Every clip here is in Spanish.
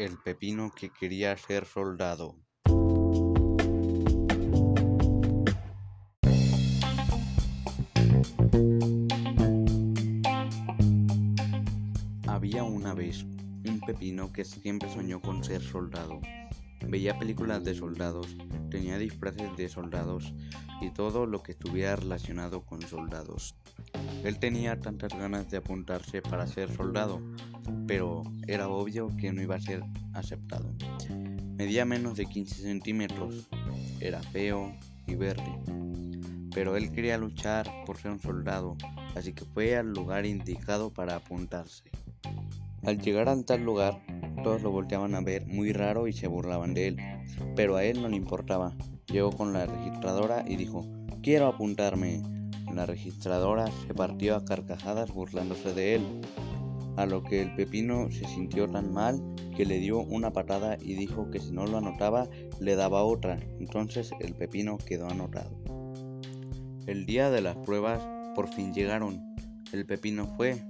El pepino que quería ser soldado. Había una vez un pepino que siempre soñó con ser soldado. Veía películas de soldados, tenía disfraces de soldados y todo lo que estuviera relacionado con soldados. Él tenía tantas ganas de apuntarse para ser soldado, pero era obvio que no iba a ser aceptado. Medía menos de 15 centímetros, era feo y verde, pero él quería luchar por ser un soldado, así que fue al lugar indicado para apuntarse. Al llegar a tal lugar, todos lo volteaban a ver muy raro y se burlaban de él, pero a él no le importaba. Llegó con la registradora y dijo, quiero apuntarme. La registradora se partió a carcajadas burlándose de él, a lo que el pepino se sintió tan mal que le dio una patada y dijo que si no lo anotaba le daba otra. Entonces el pepino quedó anotado. El día de las pruebas por fin llegaron. El pepino fue.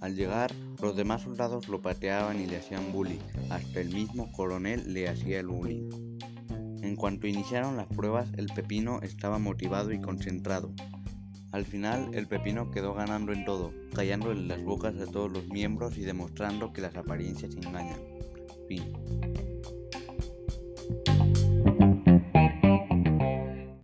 Al llegar, los demás soldados lo pateaban y le hacían bullying. Hasta el mismo coronel le hacía el bullying. En cuanto iniciaron las pruebas, el pepino estaba motivado y concentrado. Al final, el pepino quedó ganando en todo, callando en las bocas de todos los miembros y demostrando que las apariencias engañan. Fin.